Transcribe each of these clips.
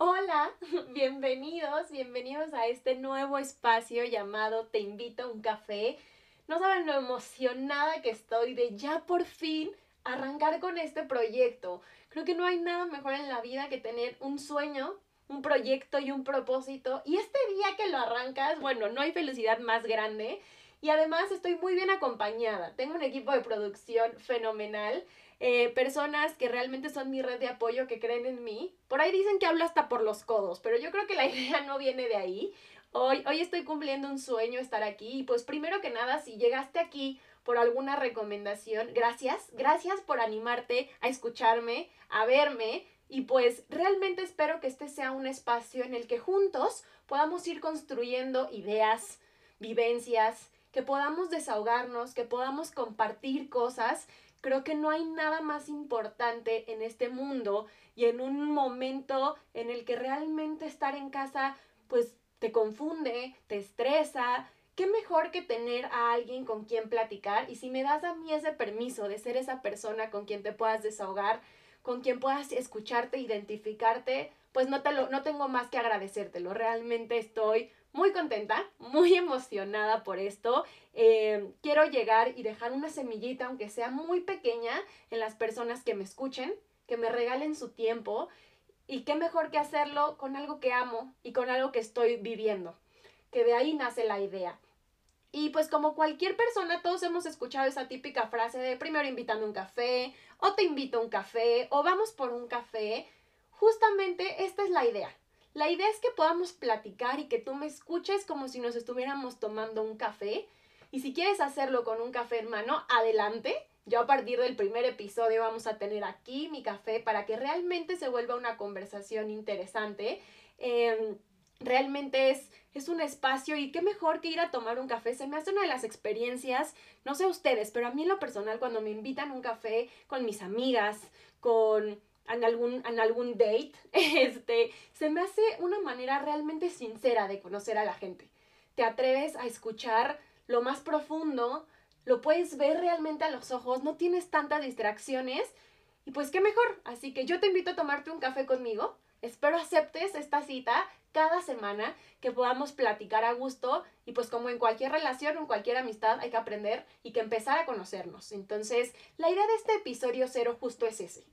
Hola, bienvenidos, bienvenidos a este nuevo espacio llamado Te invito a un café. No saben lo emocionada que estoy de ya por fin arrancar con este proyecto. Creo que no hay nada mejor en la vida que tener un sueño, un proyecto y un propósito. Y este día que lo arrancas, bueno, no hay felicidad más grande. Y además estoy muy bien acompañada. Tengo un equipo de producción fenomenal. Eh, personas que realmente son mi red de apoyo, que creen en mí. Por ahí dicen que hablo hasta por los codos, pero yo creo que la idea no viene de ahí. Hoy, hoy estoy cumpliendo un sueño estar aquí y pues primero que nada, si llegaste aquí por alguna recomendación, gracias, gracias por animarte a escucharme, a verme y pues realmente espero que este sea un espacio en el que juntos podamos ir construyendo ideas, vivencias, que podamos desahogarnos, que podamos compartir cosas Creo que no hay nada más importante en este mundo y en un momento en el que realmente estar en casa pues te confunde, te estresa. ¿Qué mejor que tener a alguien con quien platicar? Y si me das a mí ese permiso de ser esa persona con quien te puedas desahogar, con quien puedas escucharte, identificarte, pues no, te lo, no tengo más que agradecértelo. Realmente estoy muy contenta, muy emocionada por esto. Eh, quiero llegar y dejar una semillita, aunque sea muy pequeña, en las personas que me escuchen, que me regalen su tiempo. Y qué mejor que hacerlo con algo que amo y con algo que estoy viviendo. Que de ahí nace la idea. Y pues como cualquier persona, todos hemos escuchado esa típica frase de primero invítame un café, o te invito a un café, o vamos por un café. Justamente esta es la idea. La idea es que podamos platicar y que tú me escuches como si nos estuviéramos tomando un café. Y si quieres hacerlo con un café hermano, adelante. Yo a partir del primer episodio vamos a tener aquí mi café para que realmente se vuelva una conversación interesante. Em, realmente es, es un espacio y qué mejor que ir a tomar un café. Se me hace una de las experiencias, no sé ustedes, pero a mí en lo personal cuando me invitan a un café con mis amigas, con en algún, en algún date, este, se me hace una manera realmente sincera de conocer a la gente. Te atreves a escuchar lo más profundo, lo puedes ver realmente a los ojos, no tienes tantas distracciones y pues qué mejor. Así que yo te invito a tomarte un café conmigo. Espero aceptes esta cita cada semana, que podamos platicar a gusto y pues como en cualquier relación o en cualquier amistad hay que aprender y que empezar a conocernos. Entonces, la idea de este episodio cero justo es ese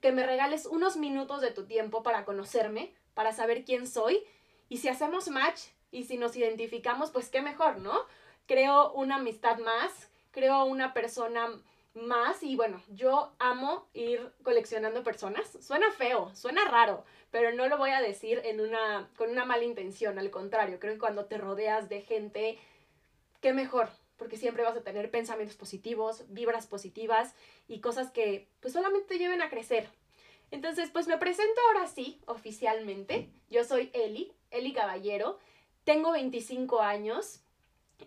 que me regales unos minutos de tu tiempo para conocerme, para saber quién soy. Y si hacemos match y si nos identificamos, pues qué mejor, ¿no? Creo una amistad más, creo una persona más y bueno, yo amo ir coleccionando personas. Suena feo, suena raro, pero no lo voy a decir en una, con una mala intención, al contrario, creo que cuando te rodeas de gente, qué mejor, porque siempre vas a tener pensamientos positivos, vibras positivas y cosas que pues solamente te lleven a crecer. Entonces, pues me presento ahora sí, oficialmente. Yo soy Eli, Eli Caballero, tengo 25 años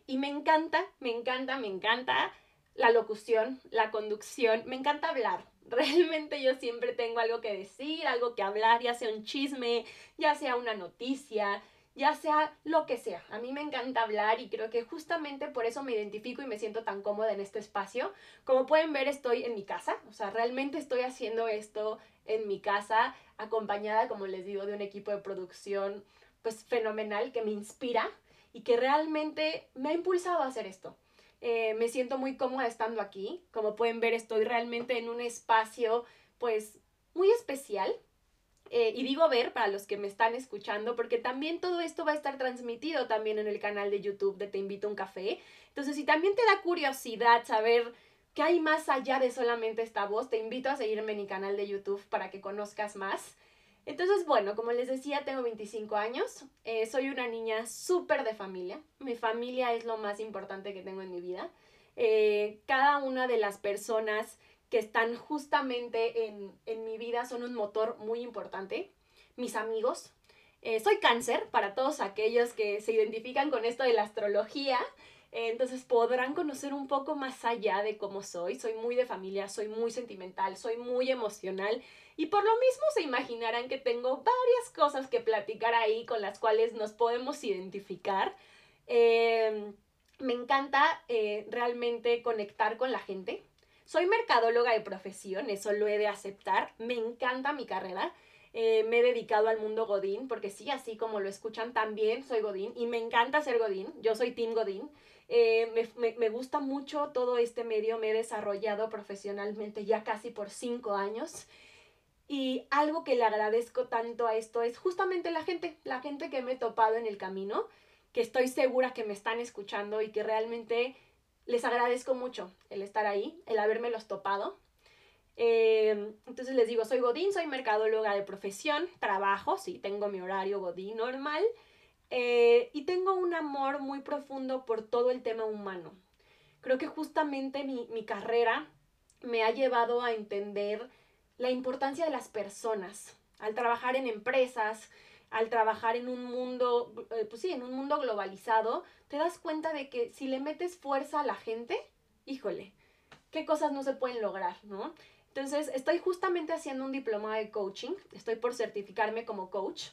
y me encanta, me encanta, me encanta la locución, la conducción, me encanta hablar. Realmente yo siempre tengo algo que decir, algo que hablar, ya sea un chisme, ya sea una noticia, ya sea lo que sea. A mí me encanta hablar y creo que justamente por eso me identifico y me siento tan cómoda en este espacio. Como pueden ver, estoy en mi casa, o sea, realmente estoy haciendo esto en mi casa, acompañada, como les digo, de un equipo de producción pues fenomenal que me inspira y que realmente me ha impulsado a hacer esto. Eh, me siento muy cómoda estando aquí. Como pueden ver, estoy realmente en un espacio pues muy especial, eh, y digo ver para los que me están escuchando, porque también todo esto va a estar transmitido también en el canal de YouTube de Te Invito a un Café. Entonces, si también te da curiosidad saber qué hay más allá de solamente esta voz, te invito a seguirme en mi canal de YouTube para que conozcas más. Entonces, bueno, como les decía, tengo 25 años, eh, soy una niña súper de familia, mi familia es lo más importante que tengo en mi vida. Eh, cada una de las personas que están justamente en, mi vida son un motor muy importante. Mis amigos. Eh, soy cáncer para todos aquellos que se identifican con esto de la astrología. Eh, entonces podrán conocer un poco más allá de cómo soy. Soy muy de familia, soy muy sentimental, soy muy emocional. Y por lo mismo se imaginarán que tengo varias cosas que platicar ahí con las cuales nos podemos identificar. Eh, me encanta realmente conectar con la gente. Soy mercadóloga de profesión, eso lo he de aceptar. Me encanta mi carrera. eh, me he dedicado al mundo Godín, porque sí, así como lo escuchan, también soy Godín y me encanta ser Godín, yo soy Team Godín. Eh, me, me, me, gusta mucho todo este medio, me he desarrollado profesionalmente ya casi por cinco años. Y algo que le agradezco tanto a esto es justamente la gente, la gente que me he topado en el camino, que estoy segura que me están escuchando y que realmente les agradezco mucho el estar ahí, el haberme los topado. Eh, entonces les digo, soy Godín, soy mercadóloga de profesión, trabajo, sí, tengo mi horario Godín normal eh, y tengo un amor muy profundo por todo el tema humano. Creo que justamente mi, mi carrera me ha llevado a entender la importancia de las personas. Al trabajar en empresas, al trabajar en un mundo, eh, pues sí, en un mundo globalizado, te das cuenta de que si le metes fuerza a la gente, híjole, qué cosas no se pueden lograr, ¿no? Entonces, estoy justamente haciendo un diploma de coaching, estoy por certificarme como coach.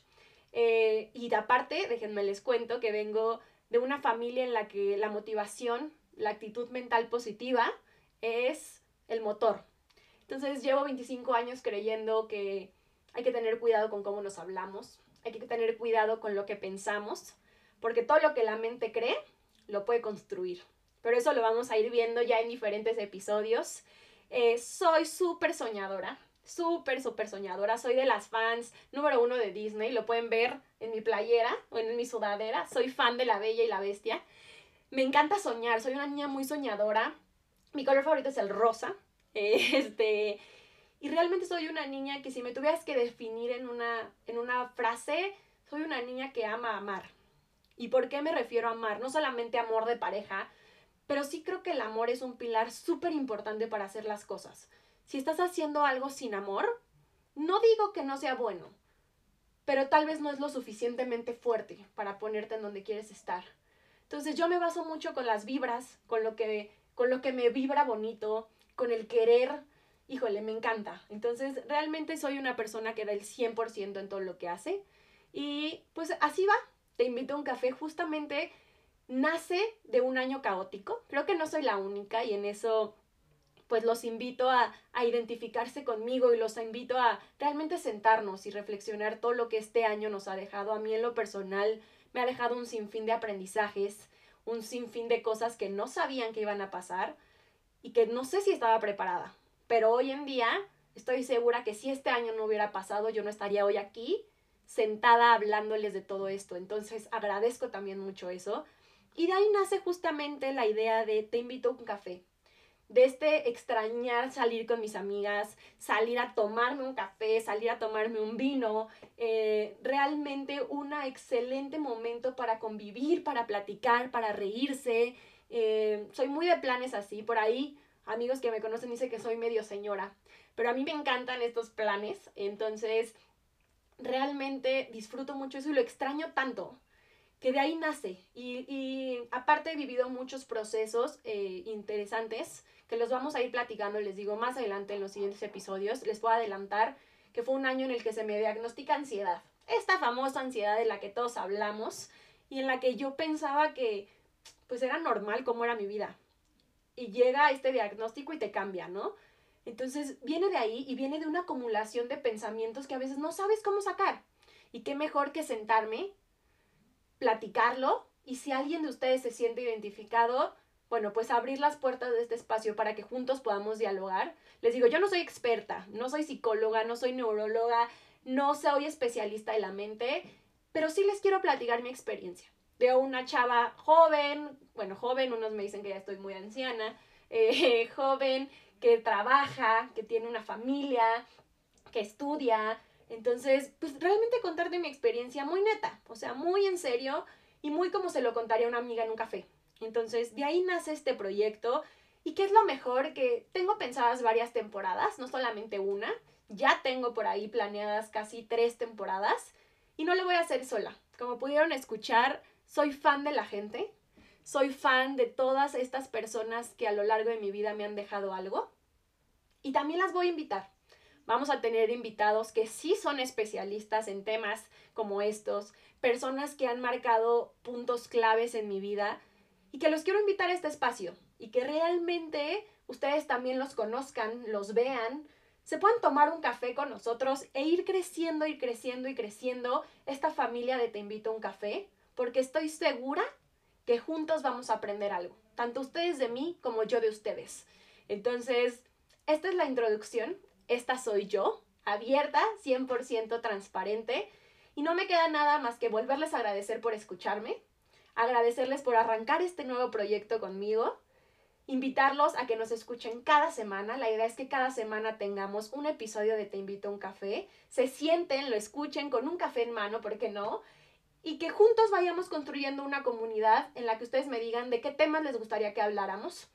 Eh, y aparte, déjenme les cuento que vengo de una familia en la que la motivación, la actitud mental positiva es el motor. Entonces, llevo 25 años creyendo que hay que tener cuidado con cómo nos hablamos, hay que tener cuidado con lo que pensamos, porque todo lo que la mente cree lo puede construir. Pero eso lo vamos a ir viendo ya en diferentes episodios. Eh, soy súper soñadora, súper, súper soñadora. Soy de las fans número uno de Disney. Lo pueden ver en mi playera o en mi sudadera. Soy fan de La Bella y la Bestia. Me encanta soñar. Soy una niña muy soñadora. Mi color favorito es el rosa. este, y realmente soy una niña que si me tuvieras que definir en una, en una frase, soy una niña que ama amar. ¿Y por qué me refiero a amar? No solamente amor de pareja, pero sí creo que el amor es un pilar súper importante para hacer las cosas. Si estás haciendo algo sin amor, no digo que no sea bueno, pero tal vez no es lo suficientemente fuerte para ponerte en donde quieres estar. Entonces yo me baso mucho con las vibras, con lo que, con lo que me vibra bonito, con el querer. Híjole, me encanta. Entonces realmente soy una persona que da el 100% en todo lo que hace. Y pues así va. Te invito a un café justamente nace de un año caótico. Creo que no soy la única y en eso pues los invito a, a, identificarse conmigo y los invito a realmente sentarnos y reflexionar todo lo que este año nos ha dejado. A mí en lo personal me ha dejado un sinfín de aprendizajes, un sinfín de cosas que no sabían que iban a pasar y que no sé si estaba preparada. Pero hoy en día estoy segura que si este año no hubiera pasado, yo no estaría hoy aquí sentada hablándoles de todo esto. Entonces agradezco también mucho eso. Y de ahí nace justamente la idea de te invito a un café. De este extrañar salir con mis amigas, salir a tomarme un café, salir a tomarme un vino. Eh, realmente un excelente momento para convivir, para platicar, para reírse. Eh, soy muy de planes así. Por ahí, amigos que me conocen dicen que soy medio señora. Pero a mí me encantan estos planes. Entonces, realmente disfruto mucho eso y lo extraño tanto que de ahí nace. Y, aparte he vivido muchos procesos eh, interesantes que los vamos a ir platicando, les digo, más adelante en los siguientes episodios. Les puedo adelantar que fue un año en el que se me diagnostica ansiedad. Esta famosa ansiedad de la que todos hablamos y en la que yo pensaba que pues era normal como era mi vida. Y llega este diagnóstico y te cambia, ¿no? Entonces viene de ahí y viene de una acumulación de pensamientos que a veces no sabes cómo sacar. Y qué mejor que sentarme platicarlo y si alguien de ustedes se siente identificado, bueno, pues abrir las puertas de este espacio para que juntos podamos dialogar. Les digo, yo no soy experta, no soy psicóloga, no soy neuróloga, no soy especialista de la mente, pero sí les quiero platicar mi experiencia. Veo una chava joven, bueno, joven, unos me dicen que ya estoy muy anciana, eh, joven, que trabaja, que tiene una familia, que estudia, entonces, pues realmente contarte mi experiencia muy neta, o sea, muy en serio y muy como se lo contaría una amiga en un café. Entonces, de ahí nace este proyecto. ¿Y qué es lo mejor? Que tengo pensadas varias temporadas, no solamente una. Ya tengo por ahí planeadas casi tres temporadas y no lo voy a hacer sola. Como pudieron escuchar, soy fan de la gente. Soy fan de todas estas personas que a lo largo de mi vida me han dejado algo. Y también las voy a invitar. Vamos a tener invitados que sí son especialistas en temas como estos, personas que han marcado puntos claves en mi vida y que los quiero invitar a este espacio y que realmente ustedes también los conozcan, los vean, se puedan tomar un café con nosotros e ir creciendo y creciendo y creciendo esta familia de Te invito a un café, porque estoy segura que juntos vamos a aprender algo, tanto ustedes de mí como yo de ustedes. Entonces, esta es la introducción, esta soy yo, abierta, 100% transparente, y no me queda nada más que volverles a agradecer por escucharme, agradecerles por arrancar este nuevo proyecto conmigo, invitarlos a que nos escuchen cada semana. La idea es que cada semana tengamos un episodio de Te invito a un café, se sienten, lo escuchen con un café en mano, ¿por qué no? Y que juntos vayamos construyendo una comunidad en la que ustedes me digan de qué temas les gustaría que habláramos.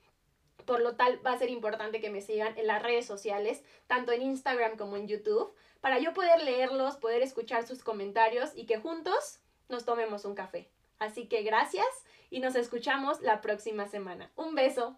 Por lo tal, va a ser importante que me sigan en las redes sociales, tanto en Instagram como en YouTube, para yo poder leerlos, poder escuchar sus comentarios y que juntos nos tomemos un café. Así que gracias y nos escuchamos la próxima semana. Un beso.